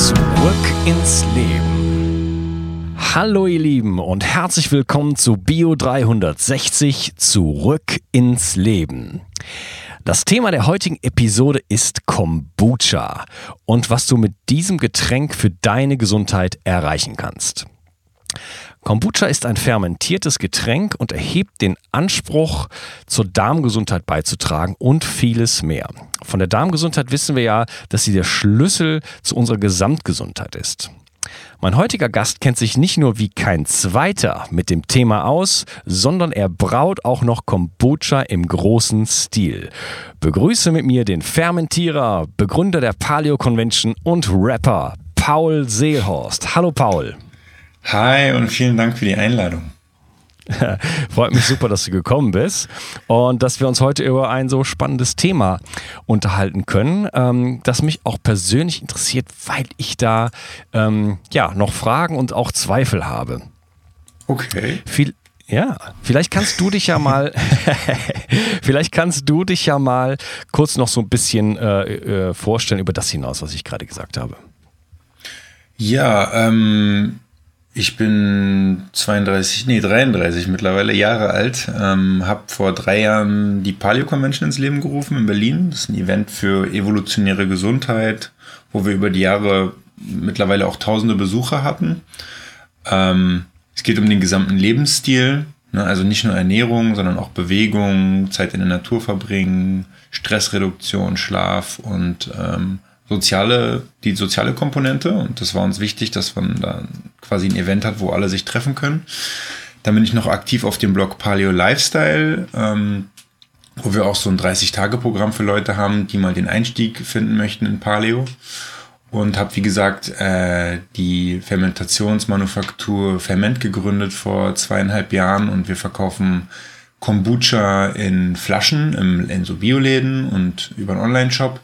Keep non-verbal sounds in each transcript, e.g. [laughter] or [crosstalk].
Zurück ins Leben. Hallo ihr Lieben und herzlich willkommen zu Bio 360 Zurück ins Leben. Das Thema der heutigen Episode ist Kombucha und was du mit diesem Getränk für deine Gesundheit erreichen kannst. Kombucha ist ein fermentiertes Getränk und erhebt den Anspruch, zur Darmgesundheit beizutragen und vieles mehr. Von der Darmgesundheit wissen wir ja, dass sie der Schlüssel zu unserer Gesamtgesundheit ist. Mein heutiger Gast kennt sich nicht nur wie kein zweiter mit dem Thema aus, sondern er braut auch noch Kombucha im großen Stil. Begrüße mit mir den Fermentierer, Begründer der Paleo Convention und Rapper Paul Seehorst. Hallo Paul. Hi und vielen Dank für die Einladung. [laughs] Freut mich super, dass du gekommen bist und dass wir uns heute über ein so spannendes Thema unterhalten können, ähm, das mich auch persönlich interessiert, weil ich da ähm, ja noch Fragen und auch Zweifel habe. Okay. Viel, ja, vielleicht kannst du dich ja mal, [laughs] vielleicht kannst du dich ja mal kurz noch so ein bisschen äh, äh, vorstellen über das hinaus, was ich gerade gesagt habe. Ja, ähm, ich bin 32, nee 33 mittlerweile Jahre alt. Ähm, habe vor drei Jahren die Paleo Convention ins Leben gerufen in Berlin. Das ist ein Event für evolutionäre Gesundheit, wo wir über die Jahre mittlerweile auch tausende Besucher hatten. Ähm, es geht um den gesamten Lebensstil, ne? also nicht nur Ernährung, sondern auch Bewegung, Zeit in der Natur verbringen, Stressreduktion, Schlaf und ähm, soziale, die soziale Komponente. Und das war uns wichtig, dass man da quasi ein Event hat, wo alle sich treffen können. Dann bin ich noch aktiv auf dem Blog Paleo Lifestyle, ähm, wo wir auch so ein 30-Tage-Programm für Leute haben, die mal den Einstieg finden möchten in Paleo. Und habe, wie gesagt, äh, die Fermentationsmanufaktur Ferment gegründet vor zweieinhalb Jahren und wir verkaufen Kombucha in Flaschen im, in so Bioläden und über einen Online-Shop,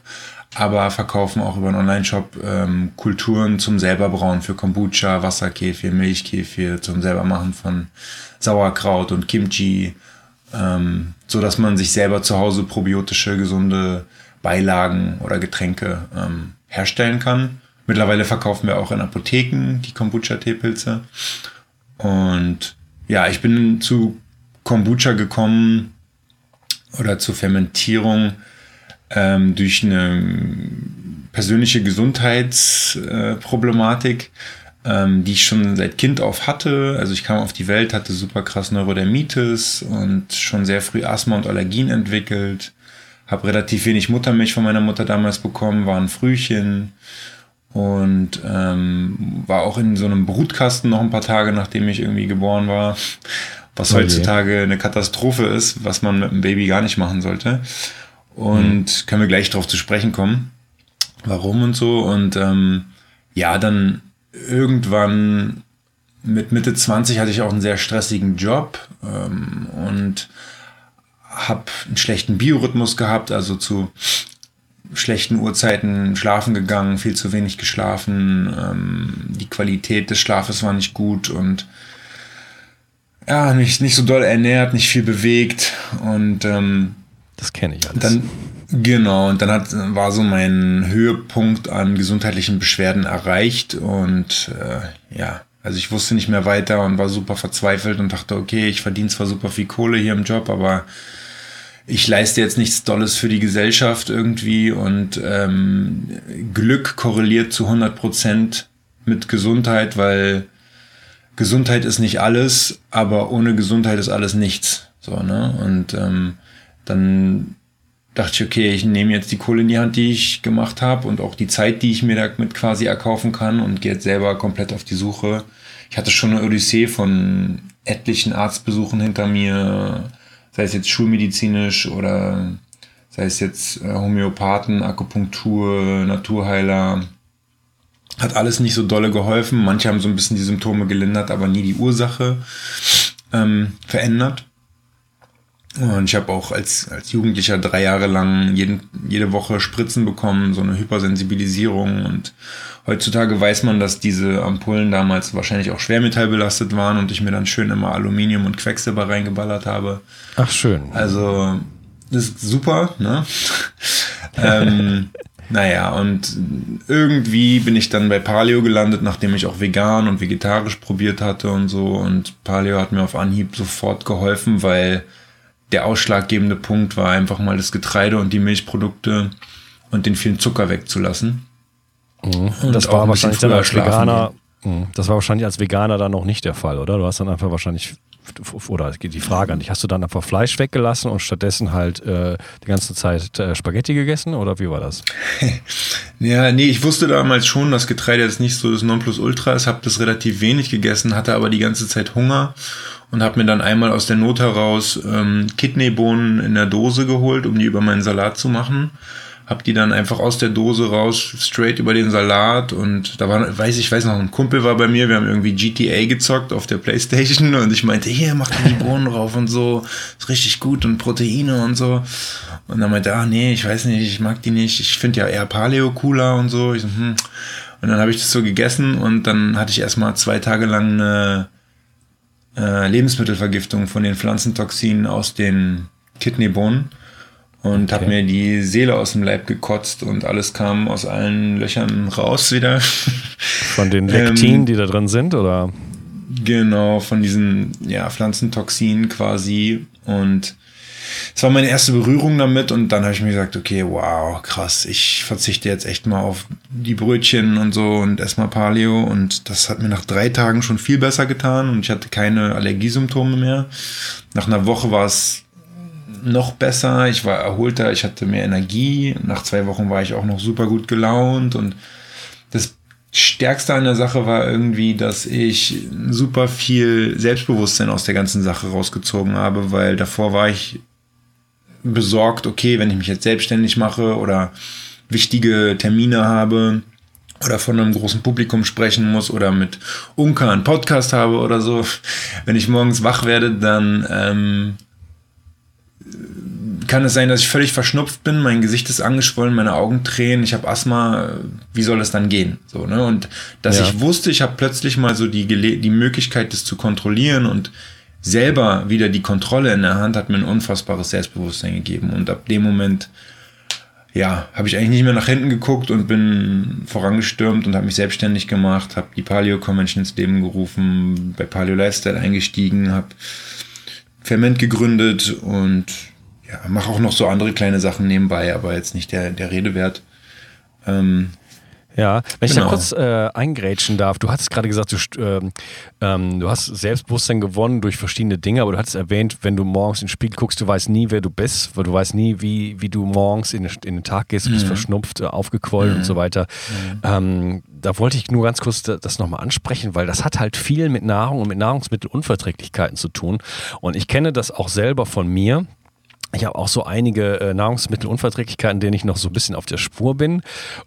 aber verkaufen auch über einen Online-Shop ähm, Kulturen zum selberbrauen für Kombucha, Wasserkefir, Milchkefir, zum selbermachen von Sauerkraut und Kimchi, ähm, so dass man sich selber zu Hause probiotische, gesunde Beilagen oder Getränke ähm, herstellen kann. Mittlerweile verkaufen wir auch in Apotheken die Kombucha-Teepilze. Und ja, ich bin zu Kombucha gekommen oder zur Fermentierung ähm, durch eine persönliche Gesundheitsproblematik, äh, ähm, die ich schon seit Kind auf hatte. Also ich kam auf die Welt, hatte super krass Neurodermitis und schon sehr früh Asthma und Allergien entwickelt. Habe relativ wenig Muttermilch von meiner Mutter damals bekommen, war ein Frühchen und ähm, war auch in so einem Brutkasten noch ein paar Tage, nachdem ich irgendwie geboren war. Was okay. Oh heutzutage eine Katastrophe ist, was man mit einem Baby gar nicht machen sollte. Und mhm. können wir gleich darauf zu sprechen kommen, warum und so. Und ähm, ja, dann irgendwann mit Mitte 20 hatte ich auch einen sehr stressigen Job ähm, und habe einen schlechten Biorhythmus gehabt, also zu schlechten Uhrzeiten schlafen gegangen, viel zu wenig geschlafen, ähm, die Qualität des Schlafes war nicht gut und ja, nicht, nicht so doll ernährt, nicht viel bewegt und ähm, das kenne ich alles. Dann, genau, und dann hat, war so mein Höhepunkt an gesundheitlichen Beschwerden erreicht und äh, ja, also ich wusste nicht mehr weiter und war super verzweifelt und dachte, okay, ich verdiene zwar super viel Kohle hier im Job, aber ich leiste jetzt nichts Dolles für die Gesellschaft irgendwie und ähm, Glück korreliert zu 100 Prozent mit Gesundheit, weil Gesundheit ist nicht alles, aber ohne Gesundheit ist alles nichts. So, ne? Und ähm, dann dachte ich, okay, ich nehme jetzt die Kohle in die Hand, die ich gemacht habe und auch die Zeit, die ich mir damit quasi erkaufen kann und gehe jetzt selber komplett auf die Suche. Ich hatte schon eine Odyssee von etlichen Arztbesuchen hinter mir, sei es jetzt schulmedizinisch oder sei es jetzt äh, Homöopathen, Akupunktur, Naturheiler, Hat alles nicht so dolle geholfen. Manche haben so ein bisschen die Symptome gelindert, aber nie die Ursache ähm, verändert. Und ich habe auch als, als Jugendlicher drei Jahre lang jeden, jede Woche Spritzen bekommen, so eine Hypersensibilisierung. Und heutzutage weiß man, dass diese Ampullen damals wahrscheinlich auch schwermetallbelastet waren und ich mir dann schön immer Aluminium und Quecksilber reingeballert habe. Ach, schön. Also, das ist super, ne? [laughs] ähm, naja, und irgendwie bin ich dann bei Paleo gelandet, nachdem ich auch vegan und vegetarisch probiert hatte und so. Und Paleo hat mir auf Anhieb sofort geholfen, weil der ausschlaggebende Punkt war einfach mal das Getreide und die Milchprodukte und den vielen Zucker wegzulassen. Mhm. Das war wahrscheinlich dann als Veganer, mhm. das war wahrscheinlich als Veganer dann noch nicht der Fall, oder? Du hast dann einfach wahrscheinlich oder die Frage an dich, hast du dann einfach Fleisch weggelassen und stattdessen halt äh, die ganze Zeit äh, Spaghetti gegessen oder wie war das? [laughs] ja, nee, ich wusste damals schon, dass Getreide jetzt nicht so das Nonplusultra ist, habe das relativ wenig gegessen, hatte aber die ganze Zeit Hunger und habe mir dann einmal aus der Not heraus ähm, Kidneybohnen in der Dose geholt, um die über meinen Salat zu machen. Hab die dann einfach aus der Dose raus, straight über den Salat und da war, weiß ich, weiß noch, ein Kumpel war bei mir, wir haben irgendwie GTA gezockt auf der Playstation und ich meinte, hier, mach die Bohnen drauf und so, ist richtig gut und Proteine und so. Und dann meinte ah nee, ich weiß nicht, ich mag die nicht, ich finde ja eher Paleo cooler und so. Ich so hm. Und dann habe ich das so gegessen und dann hatte ich erstmal zwei Tage lang eine äh, Lebensmittelvergiftung von den Pflanzentoxinen aus den Kidneybohnen und okay. habe mir die Seele aus dem Leib gekotzt und alles kam aus allen Löchern raus wieder. [laughs] Von den Lektinen, ähm, die da drin sind, oder? Genau, von diesen ja, Pflanzentoxinen quasi. Und es war meine erste Berührung damit und dann habe ich mir gesagt, okay, wow, krass, ich verzichte jetzt echt mal auf die Brötchen und so und erstmal Paleo und das hat mir nach drei Tagen schon viel besser getan und ich hatte keine Allergiesymptome mehr. Nach einer Woche war es noch besser, ich war erholter, ich hatte mehr Energie. Nach zwei Wochen war ich auch noch super gut gelaunt und das Stärkste an der Sache war irgendwie, dass ich super viel Selbstbewusstsein aus der ganzen Sache rausgezogen habe, weil davor war ich besorgt, okay, wenn ich mich jetzt selbstständig mache oder wichtige Termine habe oder von einem großen Publikum sprechen muss oder mit Unka einen Podcast habe oder so, [laughs] wenn ich morgens wach werde, dann ähm, kann es sein, dass ich völlig verschnupft bin, mein Gesicht ist angeschwollen, meine Augen tränen, ich habe Asthma, wie soll das dann gehen? So, ne? Und dass ja. ich wusste, ich habe plötzlich mal so die, die Möglichkeit, das zu kontrollieren und selber wieder die Kontrolle in der Hand, hat mir ein unfassbares Selbstbewusstsein gegeben. Und ab dem Moment, ja, habe ich eigentlich nicht mehr nach hinten geguckt und bin vorangestürmt und habe mich selbstständig gemacht, habe die Paleo Convention ins Leben gerufen, bei Paleo Lifestyle eingestiegen, habe Ferment gegründet und ja, mache auch noch so andere kleine Sachen nebenbei, aber jetzt nicht der, der Rede wert. Ähm, ja, wenn ich da genau. kurz äh, eingrätschen darf, du hattest gerade gesagt, du, ähm, ähm, du hast Selbstbewusstsein gewonnen durch verschiedene Dinge, aber du hattest erwähnt, wenn du morgens in den Spiegel guckst, du weißt nie, wer du bist, weil du weißt nie, wie, wie du morgens in, in den Tag gehst, du bist mhm. verschnupft, äh, aufgequollen mhm. und so weiter. Mhm. Ähm, da wollte ich nur ganz kurz das nochmal ansprechen, weil das hat halt viel mit Nahrung und mit Nahrungsmittelunverträglichkeiten zu tun. Und ich kenne das auch selber von mir ich habe auch so einige äh, Nahrungsmittelunverträglichkeiten, denen ich noch so ein bisschen auf der Spur bin.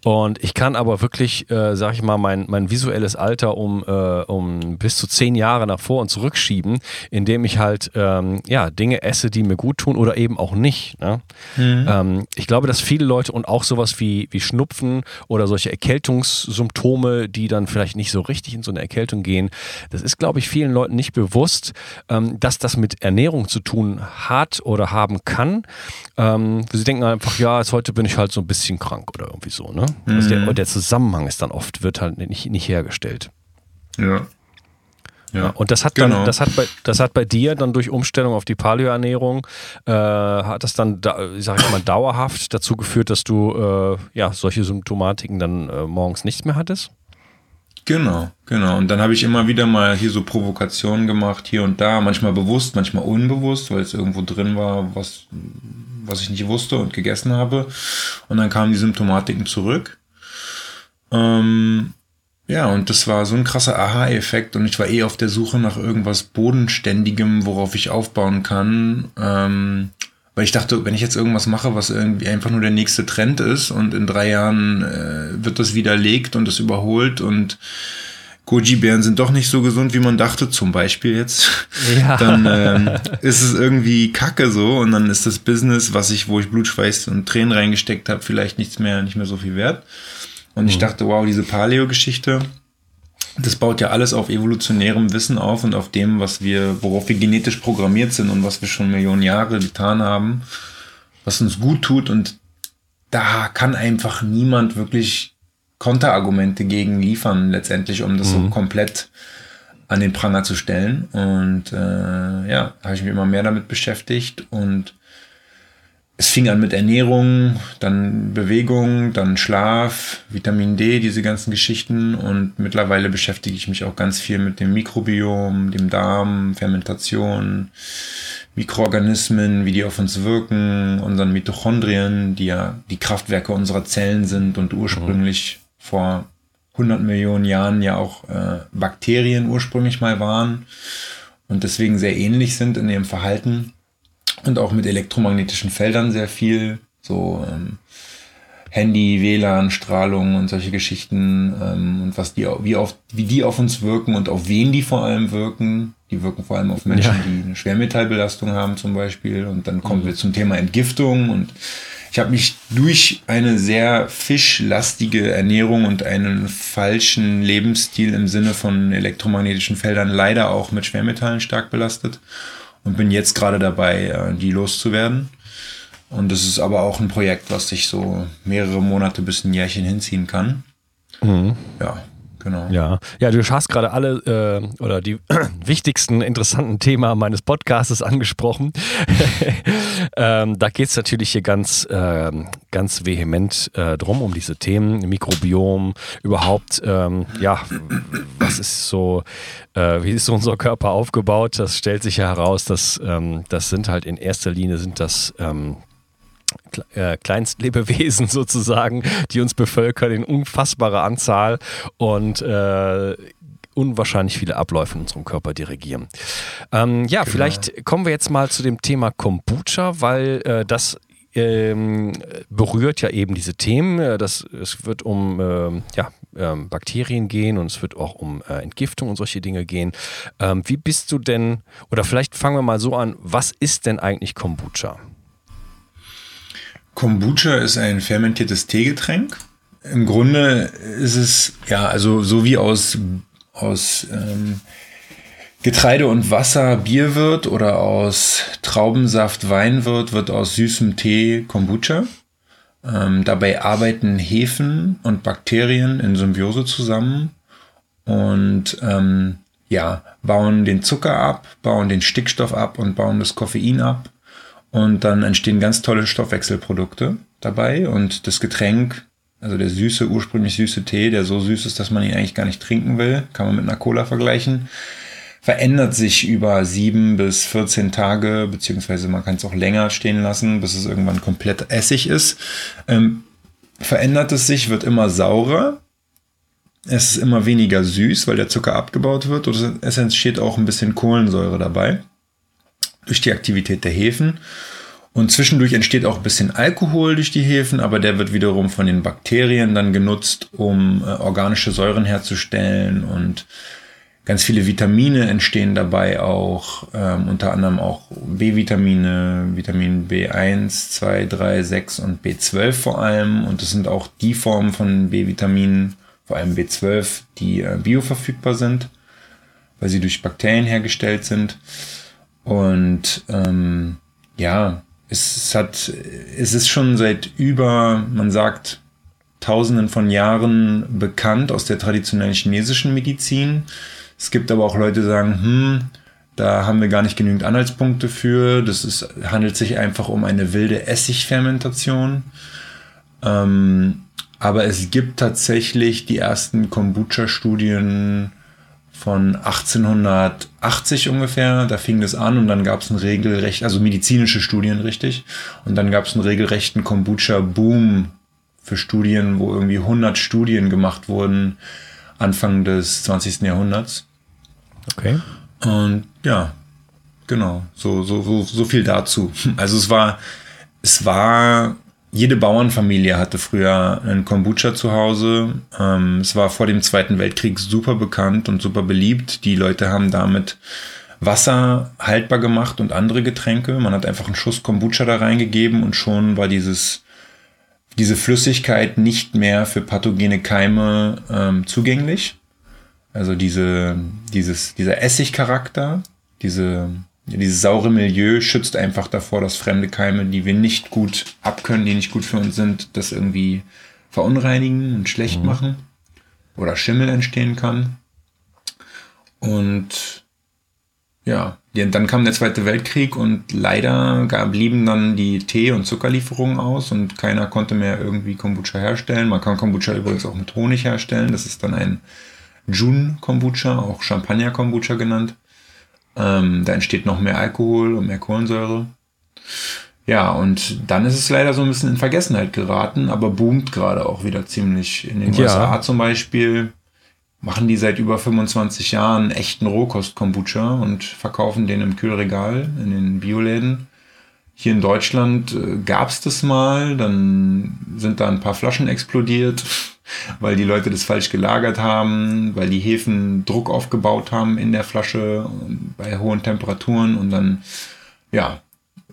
Und ich kann aber wirklich, äh, sag ich mal, mein, mein visuelles Alter um, äh, um bis zu zehn Jahre nach vor und zurückschieben, indem ich halt ähm, ja, Dinge esse, die mir gut tun oder eben auch nicht. Ne? Mhm. Ähm, ich glaube, dass viele Leute und auch sowas wie, wie Schnupfen oder solche Erkältungssymptome, die dann vielleicht nicht so richtig in so eine Erkältung gehen, das ist, glaube ich, vielen Leuten nicht bewusst, ähm, dass das mit Ernährung zu tun hat oder haben kann kann. Ähm, sie denken einfach, ja, jetzt heute bin ich halt so ein bisschen krank oder irgendwie so. Ne? Mhm. Also der, der, Zusammenhang ist dann oft, wird halt nicht, nicht hergestellt. Ja. Ja, und das hat dann, genau. das hat bei, das hat bei dir dann durch Umstellung auf die Paleoernährung, äh, hat das dann, da, sag ich mal, dauerhaft dazu geführt, dass du äh, ja solche Symptomatiken dann äh, morgens nichts mehr hattest? Genau, genau. Und dann habe ich immer wieder mal hier so Provokationen gemacht, hier und da, manchmal bewusst, manchmal unbewusst, weil es irgendwo drin war, was, was ich nicht wusste und gegessen habe. Und dann kamen die Symptomatiken zurück. Ähm, ja, und das war so ein krasser Aha-Effekt und ich war eh auf der Suche nach irgendwas Bodenständigem, worauf ich aufbauen kann. Ähm, Weil ich dachte, wenn ich jetzt irgendwas mache, was irgendwie einfach nur der nächste Trend ist und in drei Jahren äh, wird das widerlegt und es überholt und Goji-Bären sind doch nicht so gesund, wie man dachte, zum Beispiel jetzt, [laughs] ja. dann ähm, ist es irgendwie kacke so und dann ist das Business, was ich, wo ich Blut, Schweiß und Tränen reingesteckt habe, vielleicht nichts mehr, nicht mehr so viel wert. Und mhm. ich dachte, wow, diese Paleo-Geschichte, das baut ja alles auf evolutionärem Wissen auf und auf dem, was wir, worauf wir genetisch programmiert sind und was wir schon Millionen Jahre getan haben, was uns gut tut und da kann einfach niemand wirklich Konterargumente gegen liefern, letztendlich, um das mhm. so komplett an den Pranger zu stellen. Und äh, ja, habe ich mich immer mehr damit beschäftigt und es fing an mit Ernährung, dann Bewegung, dann Schlaf, Vitamin D, diese ganzen Geschichten. Und mittlerweile beschäftige ich mich auch ganz viel mit dem Mikrobiom, dem Darm, Fermentation, Mikroorganismen, wie die auf uns wirken, unseren Mitochondrien, die ja die Kraftwerke unserer Zellen sind und ursprünglich vor 100 Millionen Jahren ja auch äh, Bakterien ursprünglich mal waren und deswegen sehr ähnlich sind in ihrem Verhalten und auch mit elektromagnetischen Feldern sehr viel, so ähm, Handy, WLAN, Strahlung und solche Geschichten ähm, und was die, wie, auf, wie die auf uns wirken und auf wen die vor allem wirken. Die wirken vor allem auf Menschen, ja. die eine Schwermetallbelastung haben zum Beispiel. Und dann kommen mhm. wir zum Thema Entgiftung und ich habe mich durch eine sehr fischlastige Ernährung und einen falschen Lebensstil im Sinne von elektromagnetischen Feldern leider auch mit Schwermetallen stark belastet und bin jetzt gerade dabei, äh, die loszuwerden. Und das ist aber auch ein Projekt, was sich so mehrere Monate bis ein Jährchen hinziehen kann. Mhm. Ja, Genau. Ja, ja, du hast gerade alle äh, oder die [clears throat] wichtigsten interessanten Themen meines Podcasts angesprochen. [laughs] ähm, da geht es natürlich hier ganz, äh, ganz vehement äh, drum, um diese Themen, Mikrobiom, überhaupt, ähm, ja, was ist so, äh, wie ist so unser Körper aufgebaut? Das stellt sich ja heraus, dass ähm, das sind halt in erster Linie sind das ähm, äh, Kleinstlebewesen [laughs] sozusagen, die uns bevölkern in unfassbarer Anzahl und äh, unwahrscheinlich viele Abläufe in unserem Körper dirigieren. Ähm, ja, genau. vielleicht kommen wir jetzt mal zu dem Thema Kombucha, weil äh, das ähm, berührt ja eben diese Themen. Äh, das, es wird um ähm, ja, ähm, Bakterien gehen und es wird auch um äh, Entgiftung und solche Dinge gehen. Ähm, wie bist du denn, oder vielleicht fangen wir mal so an, was ist denn eigentlich Kombucha? Kombucha ist ein fermentiertes Teegetränk. Im Grunde ist es, ja, also so wie aus, aus ähm, Getreide und Wasser Bier wird oder aus Traubensaft Wein wird, wird aus süßem Tee Kombucha. Ähm, dabei arbeiten Hefen und Bakterien in Symbiose zusammen und ähm, ja, bauen den Zucker ab, bauen den Stickstoff ab und bauen das Koffein ab und dann entstehen ganz tolle Stoffwechselprodukte dabei und das Getränk, also der süße, ursprünglich süße Tee, der so süß ist, dass man ihn eigentlich gar nicht trinken will, kann man mit einer Cola vergleichen, verändert sich über sieben bis 14 Tage, beziehungsweise man kann es auch länger stehen lassen, bis es irgendwann komplett Essig ist. Ähm, verändert es sich, wird immer saurer. Es ist immer weniger süß, weil der Zucker abgebaut wird. Und es entsteht auch ein bisschen Kohlensäure dabei durch die Aktivität der Hefen. Und zwischendurch entsteht auch ein bisschen Alkohol durch die Hefen, aber der wird wiederum von den Bakterien dann genutzt, um äh, organische Säuren herzustellen und ganz viele Vitamine entstehen dabei auch, ähm, unter anderem auch B-Vitamine, Vitamin B1, 2, 3, 6 und B12 vor allem. Und das sind auch die Formen von B-Vitaminen, vor allem B12, die äh, bioverfügbar sind, weil sie durch Bakterien hergestellt sind. Und ähm, ja, es hat, es ist schon seit über, man sagt, Tausenden von Jahren bekannt aus der traditionellen chinesischen Medizin. Es gibt aber auch Leute, die sagen, hm, da haben wir gar nicht genügend Anhaltspunkte für. Das ist, handelt sich einfach um eine wilde Essigfermentation. Ähm, aber es gibt tatsächlich die ersten Kombucha-Studien von 1880 ungefähr. Da fing das an und dann gab es einen regelrecht, also medizinische Studien richtig. Und dann gab es einen regelrechten Kombucha-Boom für Studien, wo irgendwie 100 Studien gemacht wurden Anfang des 20. Jahrhunderts. Okay. Und ja, Genau, so, so, so, so viel dazu. [laughs] Also es war, es war, jede Bauernfamilie hatte früher einen Kombucha zu Hause. Ähm, es war vor dem Zweiten Weltkrieg super bekannt und super beliebt. Die Leute haben damit Wasser haltbar gemacht und andere Getränke. Man hat einfach einen Schuss Kombucha da reingegeben und schon war dieses, diese Flüssigkeit nicht mehr für pathogene Keime ähm, zugänglich. Also diese, dieses, dieser Essigcharakter, diese, dieses saure Milieu schützt einfach davor, dass fremde Keime, die wir nicht gut abkönnen, die nicht gut für uns sind, das irgendwie verunreinigen und schlecht mhm. machen oder Schimmel entstehen kann. Und ja, dann kam der Zweite Weltkrieg und leider blieben dann die Tee- und Zuckerlieferungen aus und keiner konnte mehr irgendwie Kombucha herstellen. Man kann Kombucha übrigens auch mit Honig herstellen. Das ist dann ein Jun-Kombucha, auch Champagner-Kombucha genannt. Ähm, da entsteht noch mehr Alkohol und mehr Kohlensäure. Ja, und dann ist es leider so ein bisschen in Vergessenheit geraten, aber boomt gerade auch wieder ziemlich. In den ja. USA zum Beispiel machen die seit über 25 Jahren echten Rohkost-Kombucha und verkaufen den im Kühlregal in den Bioläden. Hier in Deutschland äh, gab es das mal, dann sind da ein paar Flaschen explodiert, weil die Leute das falsch gelagert haben, weil die Hefen Druck aufgebaut haben in der Flasche bei hohen Temperaturen und dann, ja,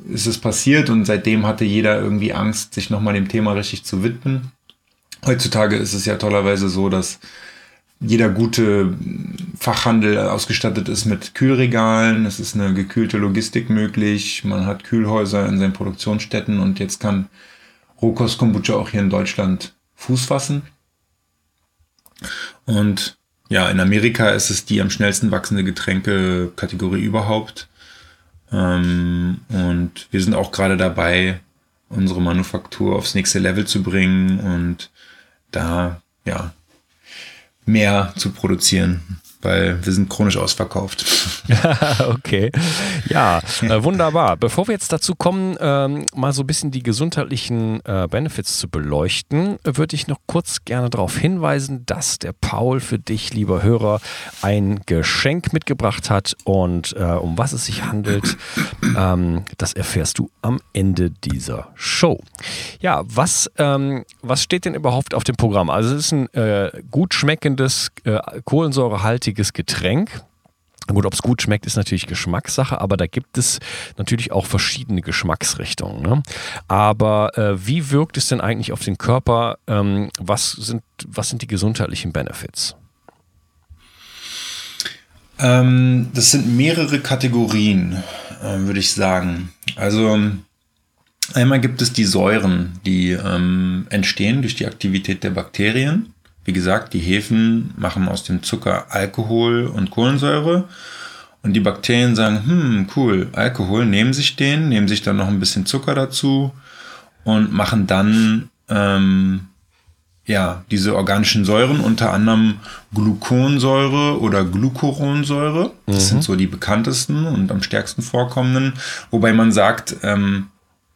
ist es passiert und seitdem hatte jeder irgendwie Angst, sich nochmal dem Thema richtig zu widmen. Heutzutage ist es ja tollerweise so, dass jeder gute Fachhandel ausgestattet ist mit Kühlregalen. Es ist eine gekühlte Logistik möglich. Man hat Kühlhäuser in seinen Produktionsstätten und jetzt kann Rohkost Kombucha auch hier in Deutschland Fuß fassen. Und ja, in Amerika ist es die am schnellsten wachsende Getränkekategorie überhaupt. Ähm, und wir sind auch gerade dabei, unsere Manufaktur aufs nächste Level zu bringen und da, mehr zu produzieren, weil wir sind chronisch ausverkauft. [laughs] [laughs] okay, ja, äh, wunderbar. Bevor wir jetzt dazu kommen, ähm, mal so ein bisschen die gesundheitlichen äh, Benefits zu beleuchten, würde ich noch kurz gerne darauf hinweisen, dass der Paul für dich, lieber Hörer, ein Geschenk mitgebracht hat und äh, um was es sich handelt, [coughs] ähm, das erfährst du am Ende dieser Show. Ja, was, ähm, was steht denn überhaupt auf dem Programm? Also es ist ein äh, gut schmeckendes, äh, kohlensäurehaltiges Getränk Gut, ob es gut schmeckt, ist natürlich Geschmackssache, aber da gibt es natürlich auch verschiedene Geschmacksrichtungen. Ne? Aber äh, wie wirkt es denn eigentlich auf den Körper? Ähm, was, sind, was sind die gesundheitlichen Benefits? Ähm, das sind mehrere Kategorien, äh, würde ich sagen. Also einmal gibt es die Säuren, die ähm, entstehen durch die Aktivität der Bakterien. Wie gesagt, die Hefen machen aus dem Zucker Alkohol und Kohlensäure. Und die Bakterien sagen, hm, cool, Alkohol, nehmen sich den, nehmen sich dann noch ein bisschen Zucker dazu und machen dann ähm, ja, diese organischen Säuren, unter anderem Gluconsäure oder Glucuronsäure. Das mhm. sind so die bekanntesten und am stärksten vorkommenden. Wobei man sagt, ähm,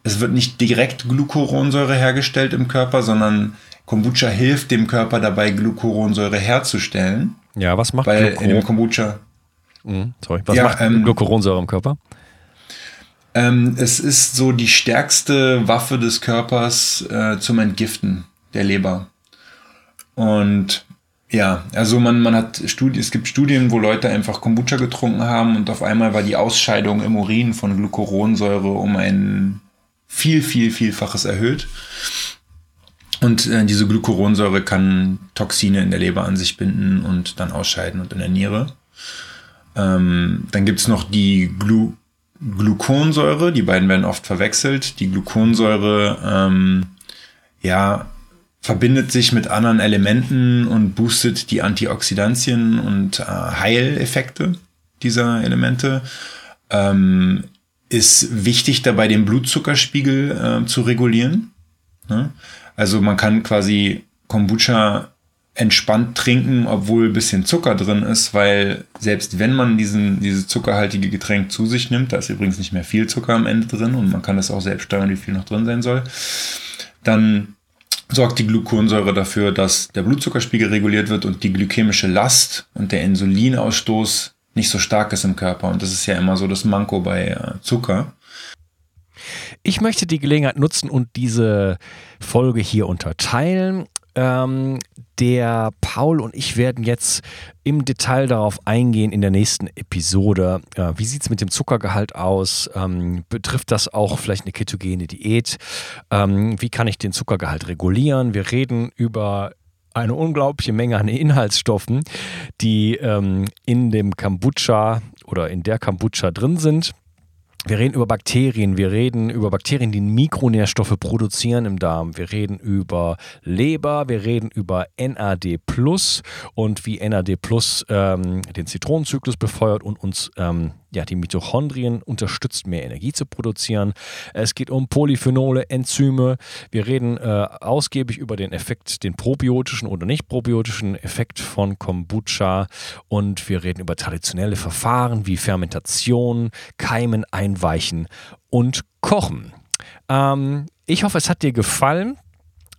es wird nicht direkt Glucuronsäure hergestellt im Körper, sondern Kombucha hilft dem Körper dabei, Glucuronsäure herzustellen. Ja, was macht Weil Glucur in dem Kombucha. Mhm, sorry, was ja, macht ähm, Glucuronsäure im Körper? Ähm, es ist so die stärkste Waffe des Körpers äh, zum Entgiften der Leber. Und ja, also man, man hat Studien, es gibt Studien, wo Leute einfach Kombucha getrunken haben und auf einmal war die Ausscheidung im Urin von Glucuronsäure um ein viel, viel, vielfaches erhöht. Und äh, diese Glucuronsäure kann Toxine in der Leber an sich binden und dann ausscheiden und in der Niere. Ähm, dann gibt's noch die Glu Gluconsäure, die beiden werden oft verwechselt. Die Gluconsäure, ähm, ja, verbindet sich mit anderen Elementen und boostet die Antioxidantien und äh, Heileffekte dieser Elemente. Ähm, ist wichtig dabei, den Blutzuckerspiegel äh, zu regulieren. Ne? Also man kann quasi Kombucha entspannt trinken, obwohl ein bisschen Zucker drin ist, weil selbst wenn man diesen, dieses zuckerhaltige Getränk zu sich nimmt, da ist übrigens nicht mehr viel Zucker am Ende drin und man kann das auch selbst steuern, wie viel noch drin sein soll, dann sorgt die Gluconsäure dafür, dass der Blutzuckerspiegel reguliert wird und die glykämische Last und der Insulinausstoß nicht so stark ist im Körper. Und das ist ja immer so das Manko bei äh, Zucker. Ich möchte die Gelegenheit nutzen und diese Folge hier unterteilen. Ähm, der Paul und ich werden jetzt im Detail darauf eingehen in der nächsten Episode. Äh, wie sieht es mit dem Zuckergehalt aus? Ähm, betrifft das auch vielleicht eine ketogene Diät? Ähm, wie kann ich den Zuckergehalt regulieren? Wir reden über eine unglaubliche Menge an Inhaltsstoffen, die ähm, in dem Kombucha oder in der Kombucha drin sind. Wir reden über Bakterien, wir reden über Bakterien, die Mikronährstoffe produzieren im Darm. Wir reden über Leber, wir reden über NAD und wie NAD Plus ähm, den Zitronenzyklus befeuert und uns ähm, ja, die Mitochondrien unterstützt, mehr Energie zu produzieren. Es geht um Polyphenole, Enzyme. Wir reden äh, ausgiebig über den Effekt, den probiotischen oder nicht probiotischen Effekt von Kombucha. Und wir reden über traditionelle Verfahren wie Fermentation, Keimen, Einweichen und Kochen. Ähm, ich hoffe, es hat dir gefallen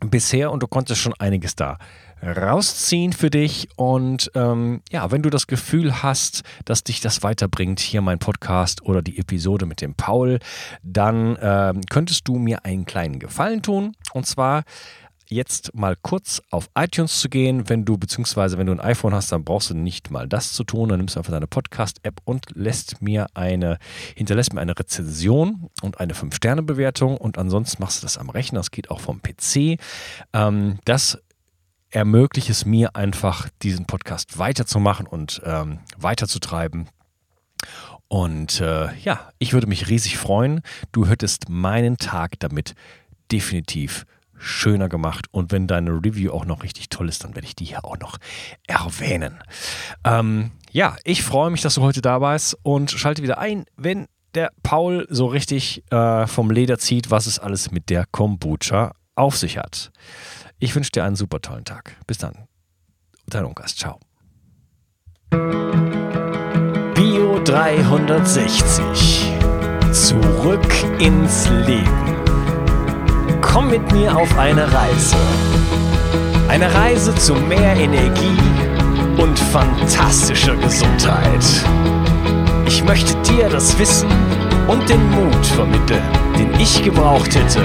bisher und du konntest schon einiges da rausziehen für dich. Und ähm, ja, wenn du das Gefühl hast, dass dich das weiterbringt, hier mein Podcast oder die Episode mit dem Paul, dann ähm, könntest du mir einen kleinen Gefallen tun. Und zwar jetzt mal kurz auf iTunes zu gehen. Wenn du, beziehungsweise wenn du ein iPhone hast, dann brauchst du nicht mal das zu tun. Dann nimmst du einfach deine Podcast-App und lässt mir eine, hinterlässt mir eine Rezension und eine 5-Sterne-Bewertung. Und ansonsten machst du das am Rechner. Das geht auch vom PC. Ähm, das ermöglicht es mir einfach, diesen Podcast weiterzumachen und ähm, weiterzutreiben. Und äh, ja, ich würde mich riesig freuen. Du hättest meinen Tag damit definitiv schöner gemacht. Und wenn deine Review auch noch richtig toll ist, dann werde ich die hier auch noch erwähnen. Ähm, ja, ich freue mich, dass du heute da warst und schalte wieder ein, wenn der Paul so richtig äh, vom Leder zieht, was es alles mit der Kombucha auf sich hat. Ich wünsche dir einen super tollen Tag. Bis dann. Dein Unkas. Ciao. Bio 360. Zurück ins Leben. Komm mit mir auf eine Reise. Eine Reise zu mehr Energie und fantastischer Gesundheit. Ich möchte dir das Wissen und den Mut vermitteln, den ich gebraucht hätte,